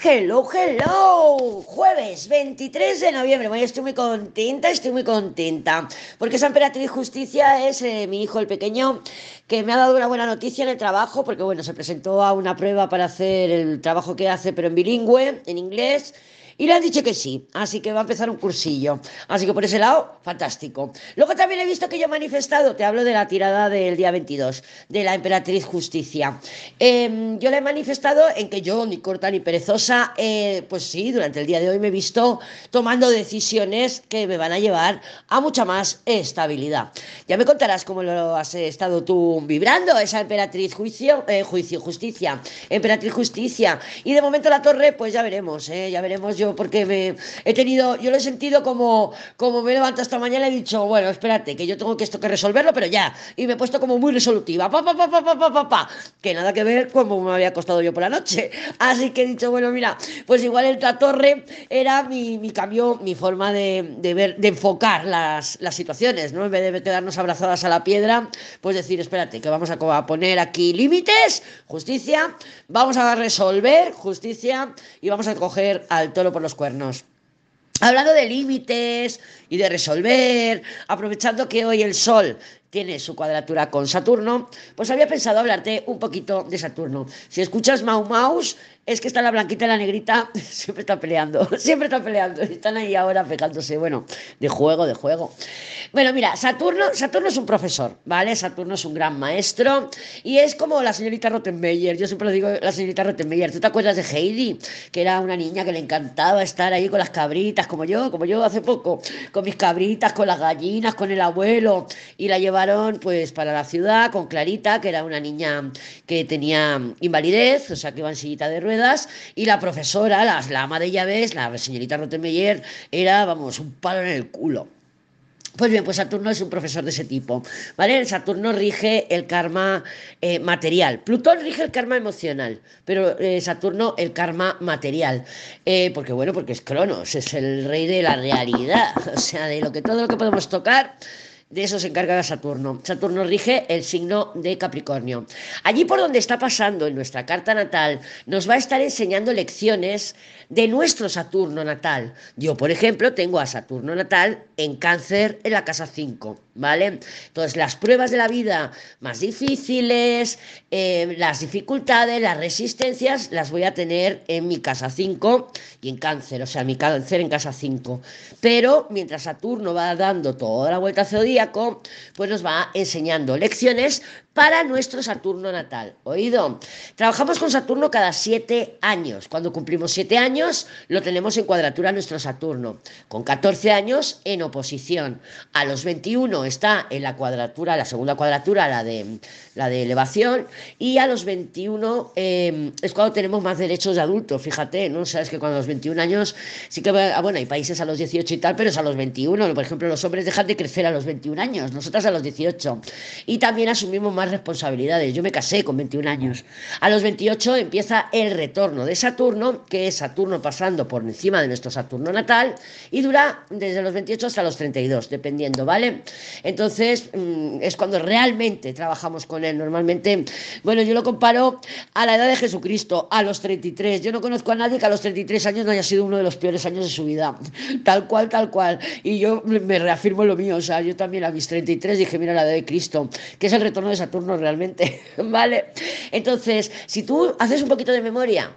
Hello, hello, jueves 23 de noviembre. Bueno, estoy muy contenta, estoy muy contenta. Porque esa emperatriz justicia es eh, mi hijo, el pequeño, que me ha dado una buena noticia en el trabajo, porque bueno, se presentó a una prueba para hacer el trabajo que hace, pero en bilingüe, en inglés. Y le han dicho que sí, así que va a empezar un cursillo. Así que por ese lado, fantástico. Luego también he visto que yo he manifestado, te hablo de la tirada del día 22, de la emperatriz justicia. Em, yo le he manifestado en que yo, ni corta ni perezosa, eh, pues sí, durante el día de hoy me he visto tomando decisiones que me van a llevar a mucha más estabilidad. Ya me contarás cómo lo has estado tú vibrando, esa emperatriz juicio, eh, juicio, justicia, emperatriz justicia. Y de momento la torre, pues ya veremos, eh, ya veremos yo porque me he tenido, yo lo he sentido como, como me levanto esta mañana y he dicho, bueno, espérate, que yo tengo que esto que resolverlo, pero ya. Y me he puesto como muy resolutiva, pa, pa, pa, pa, pa, pa, pa, que nada que ver como me había costado yo por la noche. Así que he dicho, bueno, mira, pues igual el torre era mi, mi cambio, mi forma de, de, ver, de enfocar las, las situaciones, ¿no? En vez de quedarnos abrazadas a la piedra, pues decir, espérate, que vamos a poner aquí límites, justicia, vamos a resolver justicia y vamos a coger al toro los cuernos. Hablando de límites y de resolver, aprovechando que hoy el Sol tiene su cuadratura con Saturno, pues había pensado hablarte un poquito de Saturno. Si escuchas Mau Maus, es que está la blanquita y la negrita, siempre están peleando, siempre están peleando, están ahí ahora pegándose, bueno, de juego, de juego. Bueno, mira, Saturno, Saturno es un profesor, ¿vale? Saturno es un gran maestro y es como la señorita Rottenmeier, yo siempre lo digo, la señorita Rottenmeier, ¿tú te acuerdas de Heidi? Que era una niña que le encantaba estar ahí con las cabritas, como yo, como yo hace poco, con mis cabritas, con las gallinas, con el abuelo, y la pues para la ciudad con Clarita, que era una niña que tenía invalidez, o sea, que iba en sillita de ruedas, y la profesora, la, la ama de llaves, la señorita Rottenmeier, era, vamos, un palo en el culo. Pues bien, pues Saturno es un profesor de ese tipo, ¿vale? Saturno rige el karma eh, material. Plutón rige el karma emocional, pero eh, Saturno el karma material. Eh, porque bueno, porque es Cronos, es el rey de la realidad, o sea, de lo que todo lo que podemos tocar de eso se encarga Saturno. Saturno rige el signo de Capricornio. Allí por donde está pasando en nuestra carta natal, nos va a estar enseñando lecciones de nuestro Saturno natal. Yo, por ejemplo, tengo a Saturno natal en cáncer en la casa 5, ¿vale? Entonces, las pruebas de la vida más difíciles, eh, las dificultades, las resistencias, las voy a tener en mi casa 5 y en cáncer, o sea, mi cáncer en casa 5. Pero mientras Saturno va dando toda la vuelta pues nos va enseñando lecciones para nuestro Saturno natal. ¿Oído? Trabajamos con Saturno cada siete años. Cuando cumplimos siete años, lo tenemos en cuadratura nuestro Saturno. Con 14 años, en oposición. A los 21 está en la cuadratura, la segunda cuadratura, la de, la de elevación. Y a los 21 em, es cuando tenemos más derechos de adulto. Fíjate, ¿no? Sabes que cuando a los 21 años, sí que, ah, bueno, hay países a los 18 y tal, pero es a los 21. Por ejemplo, los hombres dejan de crecer a los 21 años, nosotras a los 18. Y también asumimos más responsabilidades. Yo me casé con 21 años. A los 28 empieza el retorno de Saturno, que es Saturno pasando por encima de nuestro Saturno natal, y dura desde los 28 hasta los 32, dependiendo, ¿vale? Entonces, mm, es cuando realmente trabajamos con él. Normalmente, bueno, yo lo comparo a la edad de Jesucristo, a los 33. Yo no conozco a nadie que a los 33 años no haya sido uno de los peores años de su vida. Tal cual, tal cual. Y yo me reafirmo lo mío. O sea, yo también a mis 33 dije, mira la edad de Cristo, que es el retorno de Saturno realmente, ¿vale? Entonces, si tú haces un poquito de memoria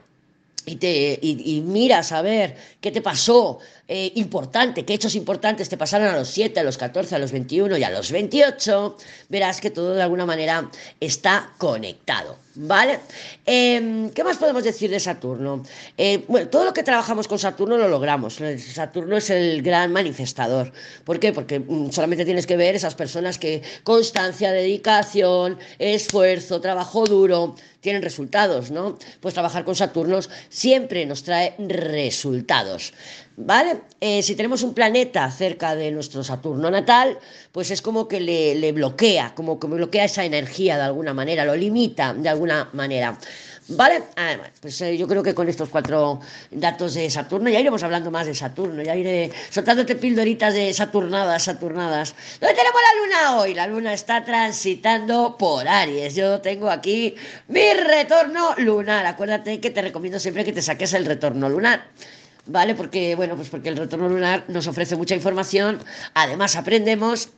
y, te, y, miras a ver qué te pasó eh, importante, qué hechos importantes te pasaron a los 7, a los 14, a los 21 y a los 28, verás que todo de alguna manera está conectado. ¿Vale? Em, ¿Qué más podemos decir de Saturno? Eh, bueno, todo lo que trabajamos con Saturno lo logramos. Saturno es el gran manifestador. ¿Por qué? Porque mm, solamente tienes que ver esas personas que constancia, dedicación, esfuerzo, trabajo duro, tienen resultados, ¿no? Pues trabajar con Saturnos siempre nos trae resultados. ¿Vale? Eh, si tenemos un planeta cerca de nuestro Saturno natal, pues es como que le, bloquea, como que bloquea esa energía de alguna manera, lo limita de alguna manera. ¿Vale? Además, pues eh, yo creo que con estos cuatro datos de Saturno ya iremos hablando más de Saturno, ya iré soltándote pildoritas de Saturnadas, Saturnadas. ¿Dónde tenemos la luna hoy? La luna está transitando por Aries. Yo tengo aquí mi retorno lunar. Acuérdate que te recomiendo siempre que te saques el retorno lunar. ¿Vale? Porque, bueno, pues porque el retorno lunar nos ofrece mucha información. Además, aprendemos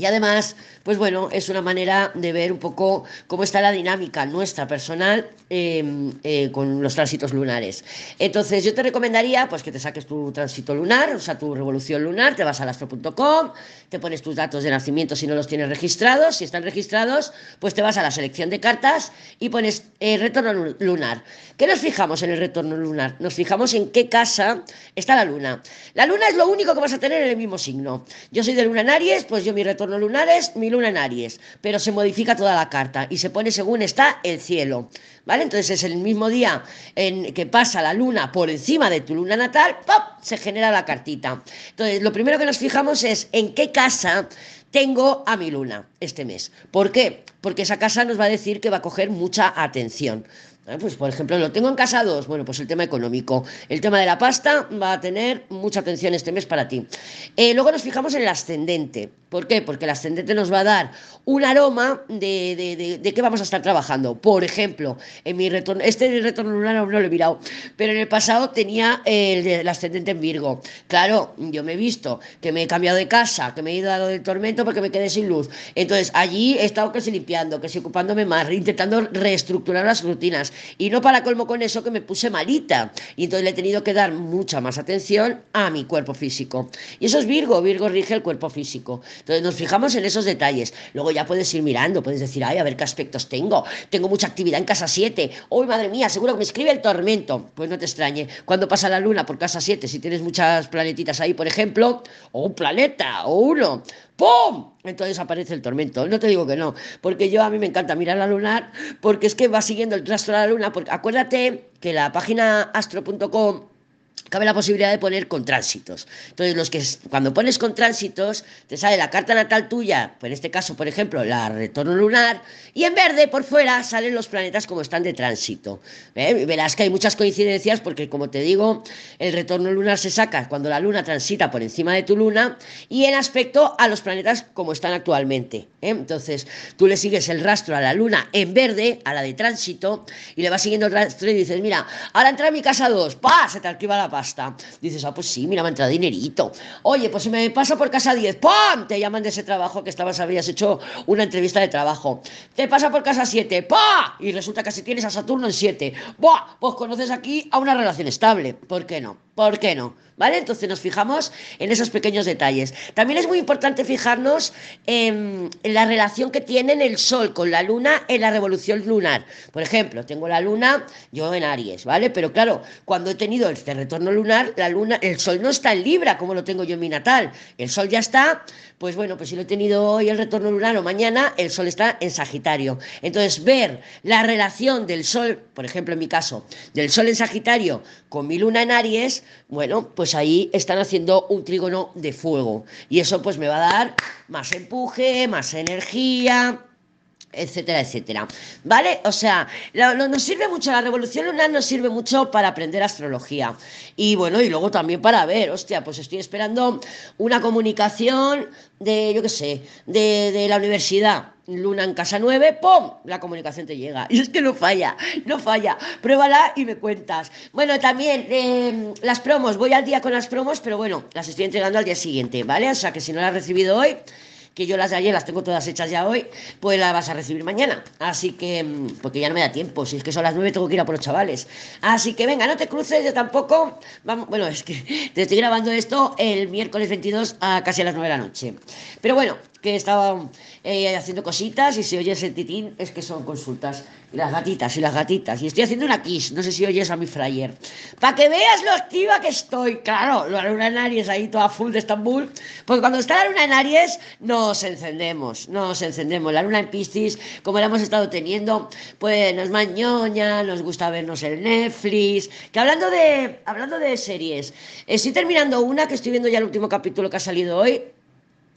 y además, pues bueno, es una manera de ver un poco cómo está la dinámica nuestra personal em, eh, con los tránsitos lunares. Entonces, yo te recomendaría pues que te saques tu tránsito lunar, o sea, tu revolución lunar, te vas a astro.com, te pones tus datos de nacimiento si no los tienes registrados, si están registrados, pues te vas a la selección de cartas y pones eh, retorno lunar. ¿Qué nos fijamos en el retorno lunar? Nos fijamos en qué casa está la luna. La luna es lo único que vas a tener en el mismo signo. Yo soy de luna en Aries, pues yo mi retorno lunares, mi luna en Aries, pero se modifica toda la carta y se pone según está el cielo. ¿Vale? Entonces es el mismo día en que pasa la luna por encima de tu luna natal, ¡pop! se genera la cartita. Entonces, lo primero que nos fijamos es en qué casa tengo a mi luna este mes. ¿Por qué? Porque esa casa nos va a decir que va a coger mucha atención. Ah, pues por ejemplo, lo tengo en casa dos. Bueno, pues el tema económico. El tema de la pasta va a tener mucha atención este mes para ti. Eh, luego nos fijamos en el ascendente. ¿Por qué? Porque el ascendente nos va a dar un aroma de, de, qué vamos a estar trabajando. Por ejemplo, en mi retorno, este retorno lunar no lo he mirado, pero en el pasado tenía el, ascendente en Virgo. Claro, yo me he visto que me he cambiado de casa, que me he ido a del tormento porque me quedé sin luz. Entonces, allí he estado casi limpiando, casi ocupándome más, intentando reestructurar las rutinas. Y no para colmo con eso que me puse malita. Y entonces le he tenido que dar mucha más atención a mi cuerpo físico. Y eso es Virgo, Virgo rige el cuerpo físico. Entonces nos fijamos en esos detalles. Luego ya puedes ir mirando, puedes decir, ay, a ver qué aspectos tengo. Tengo mucha actividad en casa 7. Uy, madre mía, seguro que me escribe el tormento. Pues no te extrañe. Cuando pasa la luna por casa 7, si tienes muchas planetitas ahí, por ejemplo, o un planeta, o uno, ¡pum! Entonces aparece el tormento. No te digo que no, porque yo a mí me encanta mirar la lunar, porque es que va siguiendo el rastro de la luna. Porque acuérdate que la página astro.com cabe la posibilidad de poner con tránsitos. Entonces, los que cuando pones con tránsitos, te sale la carta natal tuya, en este caso, por ejemplo, la retorno lunar, y en verde por fuera salen los planetas como están de tránsito. ¿eh? Verás que hay muchas coincidencias porque, como te digo, el retorno lunar se saca cuando la luna transita por encima de tu luna y en aspecto a los planetas como están actualmente. ¿eh? Entonces, tú le sigues el rastro a la luna en verde, a la de tránsito, y le vas siguiendo el rastro y dices, mira, ahora entra a mi casa 2, ¡pa! Se te activa la Dices, ah, pues sí, mira, me ha entrado dinerito. Oye, pues si me paso por casa 10, ¡pam! Te llaman de ese trabajo que estabas, habías hecho una entrevista de trabajo. Te pasa por casa 7, ¡pa! Y resulta que si tienes a Saturno en 7, ¡buah! Pues conoces aquí a una relación estable. ¿Por qué no? ¿Por qué no? ¿Vale? Entonces nos fijamos en esos pequeños detalles. También es muy importante fijarnos en, la relación que tienen el Sol con la Luna en la revolución lunar. Por ejemplo, tengo la Luna, yo en Aries, ¿vale? Pero claro, cuando he tenido este retorno lunar, la Luna, el Sol no está en Libra como lo tengo yo en mi natal. El Sol ya está, pues bueno, pues si lo he tenido hoy el retorno lunar o mañana, el Sol está en Sagitario. Entonces, ver la relación del Sol, por ejemplo, en mi caso, del Sol en Sagitario con mi Luna en Aries, bueno, pues ahí están haciendo un trígono de fuego. Y eso pues me va a dar más empuje, más energía, etcétera, etcétera. ¿Vale? O sea, nos sirve mucho, la revolución lunar nos sirve mucho para aprender astrología. Y bueno, y luego también para ver, hostia, pues estoy esperando una comunicación de, yo qué sé, de, de la universidad. Luna en casa 9, ¡pum! La comunicación te llega. Y es que no falla, no falla. Pruébala y me cuentas. Bueno, también em, las promos, voy al día con las promos, pero bueno, las estoy entregando al día siguiente, ¿vale? O sea que si no las has recibido hoy, que yo las de ayer las tengo todas hechas ya hoy, pues las vas a recibir mañana. Así que, mm, porque ya no me da tiempo, si es que son las nueve tengo que ir a por los chavales. Así que venga, no te cruces, yo tampoco. Vamos, bueno, es que te estoy grabando esto el miércoles 22 a casi a las nueve de la noche. Pero bueno, que estaba eh, haciendo cositas y si oyes el titín es que son consultas. Y las gatitas, y las gatitas. Y estoy haciendo una kiss, no sé si oyes a mi fryer. Para que veas lo activa que estoy. Claro, la luna en Aries ahí toda full de Estambul. Porque cuando está la luna en Aries nos encendemos, nos encendemos. La luna en Piscis, como la hemos estado teniendo, pues nos mañoña, nos gusta vernos el Netflix. Que hablando de, hablando de series, estoy terminando una que estoy viendo ya el último capítulo que ha salido hoy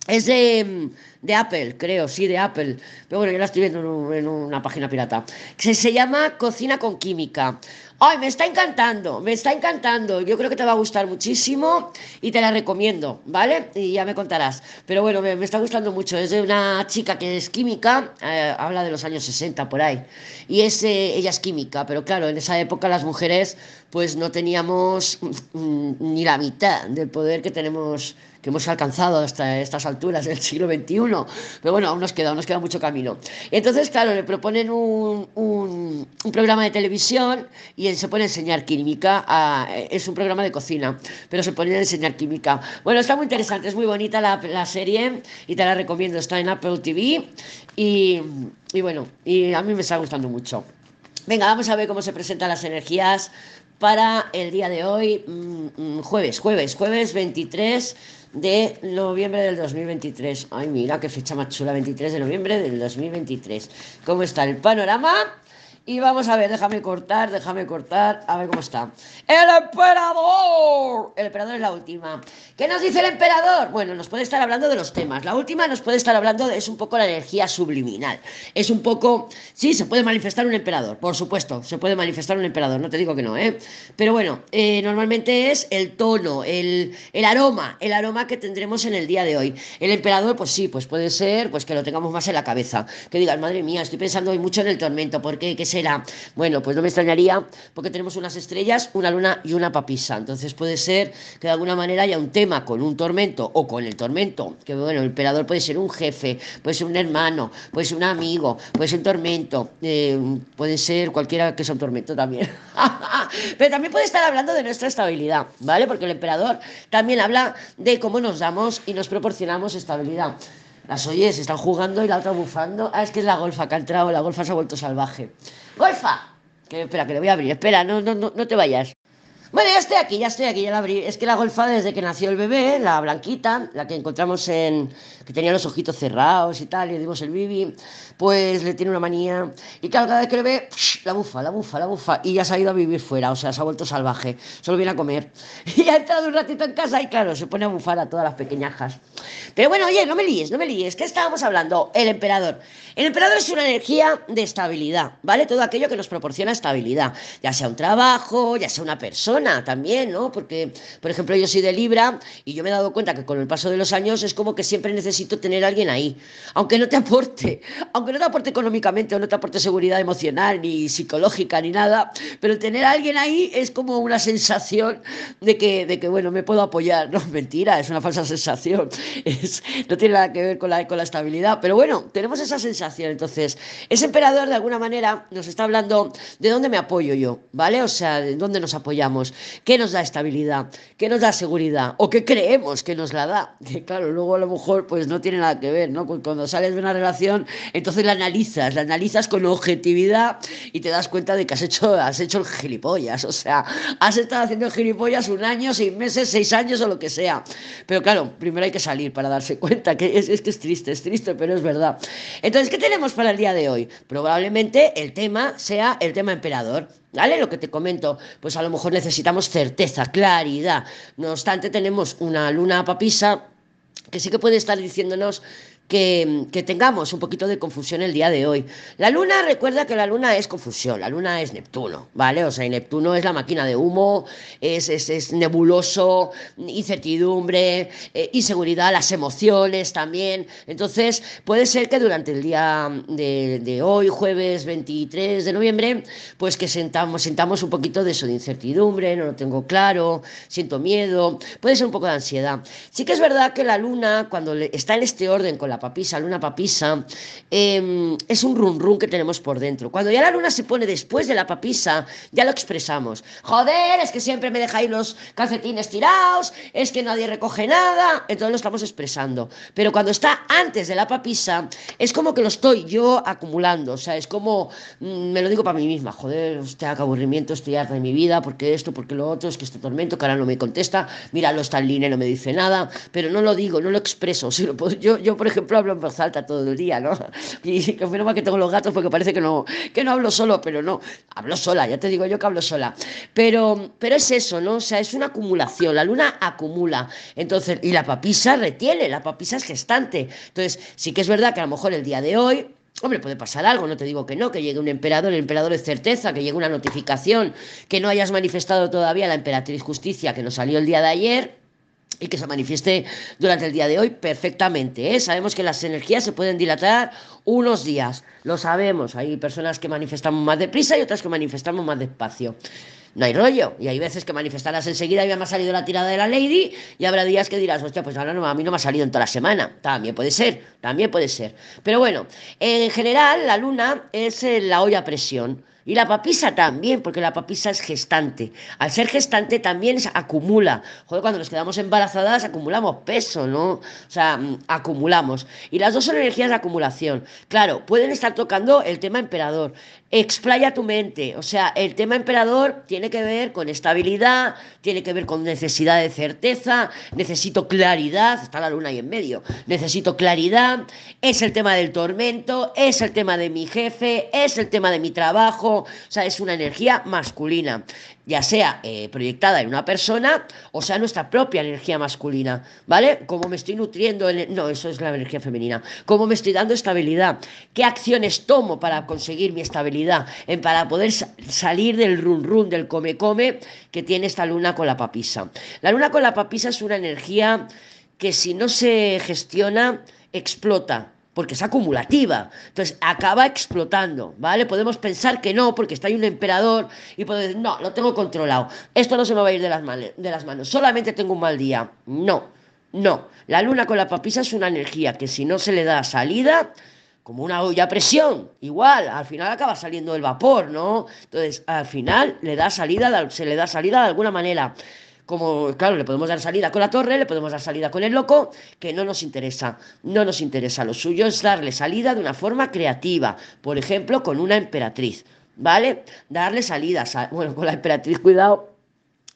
Es de, de, Apple, creo, sí, de Apple. Pero bueno, yo la estoy viendo en, una página pirata. Se, se llama Cocina con Química. Ay, me está encantando, me está encantando. Yo creo que te va a gustar muchísimo y te la recomiendo, ¿vale? Y ya me contarás. Pero bueno, me, está gustando mucho. Es de una chica que es química, eh, habla de los años 60 por ahí. Y es, eh, ella es química, pero claro, en esa época las mujeres pues no teníamos ni la mitad del poder que tenemos que hemos alcanzado hasta estas alturas del siglo XXI. Pero bueno, aún nos queda, nos queda mucho camino. Entonces, claro, le proponen un, un, programa de televisión y se pone a enseñar química. es un programa de cocina, pero se pone a enseñar química. Bueno, está muy interesante, es muy bonita la, la serie y te la recomiendo. Está en Apple TV y, y bueno, y a mí me está gustando mucho. Venga, vamos a ver cómo se presentan las energías para el día de hoy, mm, mm, jueves, jueves, jueves 23 de noviembre del 2023. Ay, mira qué fecha más chula, 23 de noviembre del 2023. ¿Cómo está el panorama? Y vamos a ver, déjame cortar, déjame cortar, a ver cómo está. ¡El emperador! El emperador es la última. ¿Qué nos dice el emperador? Bueno, nos puede estar hablando de los temas. La última nos puede estar hablando de, es un poco la energía subliminal. Es un poco, sí, se puede manifestar un emperador, por supuesto, se puede manifestar un emperador, no te digo que no, ¿eh? Pero bueno, eh, normalmente es el tono, el, el aroma, el aroma que tendremos en el día de hoy. El emperador, pues sí, pues puede ser, pues que lo tengamos más en la cabeza. Que digas, madre mía, estoy pensando hoy mucho en el tormento, ¿por qué? ¿Qué será? Bueno, pues no me extrañaría porque tenemos unas estrellas, una luna y una papisa. Entonces puede ser que de alguna manera haya un tema con un tormento o con el tormento, que bueno, el emperador puede ser un jefe, puede ser un hermano, puede ser un amigo, puede ser un tormento, eh, puede ser cualquiera que sea un tormento también. Pero también puede estar hablando de nuestra estabilidad, ¿vale? Porque el emperador también habla de cómo nos damos y nos proporcionamos estabilidad. Las oyes, están jugando y la otra bufando. Ah, es que es la golfa que ha entrado, la golfa se ha vuelto salvaje. ¡Golfa! Que, espera, que le voy a abrir. Espera, no, no, no, no te vayas. Bueno, ya estoy aquí, ya estoy aquí, ya la abrí. Es que la golfa desde que nació el bebé, la blanquita, la que encontramos en... que tenía los ojitos cerrados y tal, y dimos el bibi, pues le tiene una manía. Y claro, cada vez que le ve, la bufa, la bufa, la bufa. Y ya se ha ido a vivir fuera, o sea, se ha vuelto salvaje. Solo viene a comer. Y ha entrado un ratito en casa y claro, se pone a bufar a todas las pequeñajas. Pero bueno, oye, no me líes, no me líes. ¿Qué estábamos hablando? El emperador. El emperador es una energía de estabilidad, ¿vale? Todo aquello que nos proporciona estabilidad. Ya sea un trabajo, ya sea una persona también, ¿no? Porque, por ejemplo, yo soy de Libra y yo me he dado cuenta que con el paso de los años es como que siempre necesito tener alguien ahí, aunque no te aporte, aunque no te aporte económicamente o no te aporte seguridad emocional ni psicológica ni nada, pero tener alguien ahí es como una sensación de que, de que bueno, me puedo apoyar, no, mentira, es una falsa sensación, es, no tiene nada que ver con la, con la estabilidad, pero bueno, tenemos esa sensación, entonces, ese emperador de alguna manera nos está hablando de dónde me apoyo yo, ¿vale? O sea, de dónde nos apoyamos. ¿Qué nos da estabilidad? ¿Qué nos da seguridad? ¿O qué creemos que nos la da? Que claro, luego a lo mejor pues no tiene nada que ver, ¿no? Cuando sales de una relación, entonces la analizas, la analizas con objetividad y te das cuenta de que has hecho, has hecho el gilipollas. O sea, has estado haciendo el gilipollas un año, seis meses, seis años o lo que sea. Pero claro, primero hay que salir para darse cuenta, que es, es que es triste, es triste, pero es verdad. Entonces, ¿qué tenemos para el día de hoy? Probablemente el tema sea el tema emperador. ¿Vale? Lo que te comento, pues a lo mejor necesitamos certeza, claridad. No obstante, tenemos una luna papisa que sí que puede estar diciéndonos que, tengamos un poquito de confusión el día de hoy. La luna, recuerda que la luna es confusión, la luna es Neptuno, ¿vale? O sea, Neptuno es la máquina de humo, es, es, nebuloso, incertidumbre, eh, inseguridad, las emociones también. Entonces, puede ser que durante el día de, hoy, jueves 23 de noviembre, pues que sentamos, sentamos un poquito de eso, de incertidumbre, no lo tengo claro, siento miedo, puede ser un poco de ansiedad. Sí que es verdad que la luna, cuando está en este orden con la papisa, luna papisa, em, es un run run que tenemos por dentro. Cuando ya la luna se pone después de la papisa, ya lo expresamos. Joder, es que siempre me dejáis los calcetines tirados, es que nadie recoge nada, entonces lo estamos expresando. Pero cuando está antes de la papisa, es como que lo estoy yo acumulando, o sea, es como, mm, me lo digo para mí misma, joder, hostia, qué aburrimiento, estoy harta de mi vida, porque esto, porque lo otro, es que este tormento, que ahora no me contesta, mira, lo está en línea, no me dice nada, pero no lo digo, no lo expreso. yo, yo, por ejemplo, ejemplo, hablo en voz alta todo el día, ¿no? Y que menos mal que tengo los gatos porque parece que no, que no hablo solo, pero no, hablo sola, ya te digo yo que hablo sola. Pero, pero es eso, ¿no? O sea, es una acumulación, la luna acumula. Entonces, y la papisa retiene, la papisa es gestante. Entonces, sí que es verdad que a lo mejor el día de hoy Hombre, puede pasar algo, no te digo que no, que llegue un emperador, el emperador es certeza, que llegue una notificación, que no hayas manifestado todavía la emperatriz justicia que nos salió el día de ayer, y que se manifieste durante el día de hoy perfectamente. ¿eh? Sabemos que las energías se pueden dilatar unos días, lo sabemos. Hay personas que manifestamos más deprisa y otras que manifestamos más despacio. No hay rollo. Y hay veces que manifestarás enseguida y ya me ha salido la tirada de la Lady y habrá días que dirás, hostia, pues ahora no, a mí no me ha salido en toda la semana. También puede ser, también puede ser. Pero bueno, en general la luna es eh, la olla a presión. Y la papisa también, porque la papisa es gestante. Al ser gestante también se acumula. Joder, cuando nos quedamos embarazadas acumulamos peso, ¿no? O sea, mm, acumulamos. Y las dos son energías de acumulación. Claro, pueden estar tocando el tema emperador. Explaya tu mente. O sea, el tema emperador tiene que ver con estabilidad, tiene que ver con necesidad de certeza, necesito claridad, está la luna ahí en medio, necesito claridad, es el tema del tormento, es el tema de mi jefe, es el tema de mi trabajo, o sea, es una energía masculina ya sea eh, proyectada en una persona o sea nuestra propia energía masculina, ¿vale? Cómo me estoy nutriendo, en no, eso es la energía femenina, cómo me estoy dando estabilidad, qué acciones tomo para conseguir mi estabilidad, en, para poder salir del run run, del come come que tiene esta luna con la papisa. La luna con la papisa es una energía que si no se gestiona, explota, porque es acumulativa. Entonces acaba explotando, ¿vale? Podemos pensar que no, porque está ahí un emperador y podemos decir, no, lo tengo controlado. Esto no se me va a ir de las, de las manos. Solamente tengo un mal día. No, no. La luna con la papisa es una energía que si no se le da salida, como una olla a presión, igual, al final acaba saliendo el vapor, ¿no? Entonces, al final le da salida, se le da salida de alguna manera como, claro, le podemos dar salida con la torre, le podemos dar salida con el loco, que no nos interesa, no nos interesa. Lo suyo es darle salida de una forma creativa, por ejemplo, con una emperatriz, ¿vale? Darle salida, bueno, con la emperatriz, cuidado,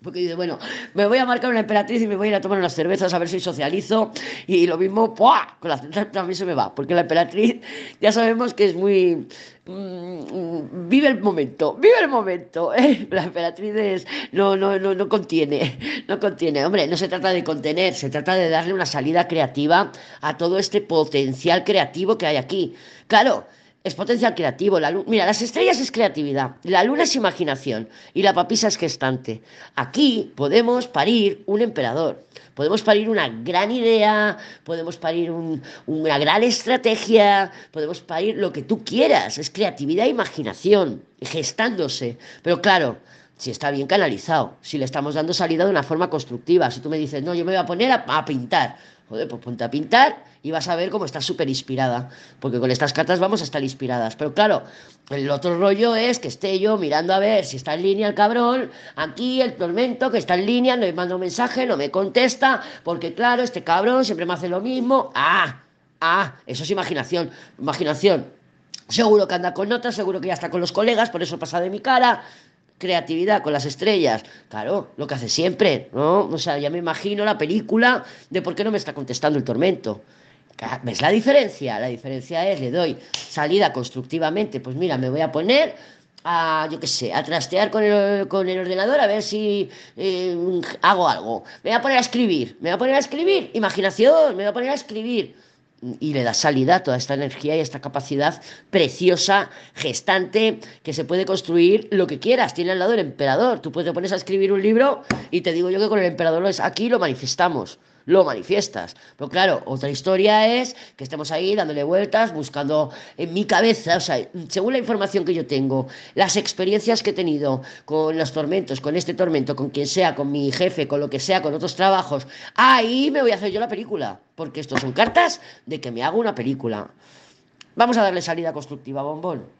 porque dice, bueno, me voy a marcar una emperatriz y me voy a ir a tomar unas cervezas a ver si socializo. Y lo mismo, ¡pua! Con la central también se me va. Porque la emperatriz ya sabemos que es muy. Mm, vive el momento, vive el momento. ¿eh? La emperatriz no, no, no, no contiene, no contiene. Hombre, no se trata de contener, se trata de darle una salida creativa a todo este potencial creativo que hay aquí. Claro, es potencial creativo. La Mira, las estrellas es creatividad, la luna es imaginación y la papisa es gestante. Aquí podemos parir un emperador, podemos parir una gran idea, podemos parir una gran estrategia, podemos parir lo que tú quieras. Es creatividad e imaginación, gestándose. Pero claro, si está bien canalizado, si le estamos dando salida de una forma constructiva. Si tú me dices, no, yo me voy a poner a pintar Joder, pues ponte a pintar y vas a ver cómo estás súper inspirada. Porque con estas cartas vamos a estar inspiradas. Pero claro, el otro rollo es que esté yo mirando a ver si está en línea el cabrón. Aquí el tormento que está en línea, no me manda un mensaje, no me contesta. Porque claro, este cabrón siempre me hace lo mismo. Ah, ah, eso es imaginación. Imaginación. Seguro que anda con notas, seguro que ya está con los colegas, por eso pasa de mi cara creatividad con las estrellas. Claro, lo que hace siempre, ¿no? O sea, ya me imagino la película de por qué no me está contestando el tormento. ¿Ves la diferencia? La diferencia es, le doy salida constructivamente, pues mira, me voy a poner a, yo qué sé, a trastear con el, con el ordenador a ver si eh, hago algo. Me voy a poner a escribir, me voy a poner a escribir, imaginación, me voy a poner a escribir y le da salida toda esta energía y esta capacidad preciosa, gestante, que se puede construir lo que quieras. Tiene al lado el emperador. Tú puedes te pones a escribir un libro y te digo yo que con el emperador es aquí lo manifestamos lo manifiestas. Pero claro, otra historia es que estemos ahí dándole vueltas, buscando en mi cabeza, o sea, según la información que yo tengo, las experiencias que he tenido con los tormentos, con este tormento, con quien sea, con mi jefe, con lo que sea, con otros trabajos, ahí me voy a hacer yo la película, porque estos son cartas de que me hago una película. Vamos a darle salida constructiva, bombón.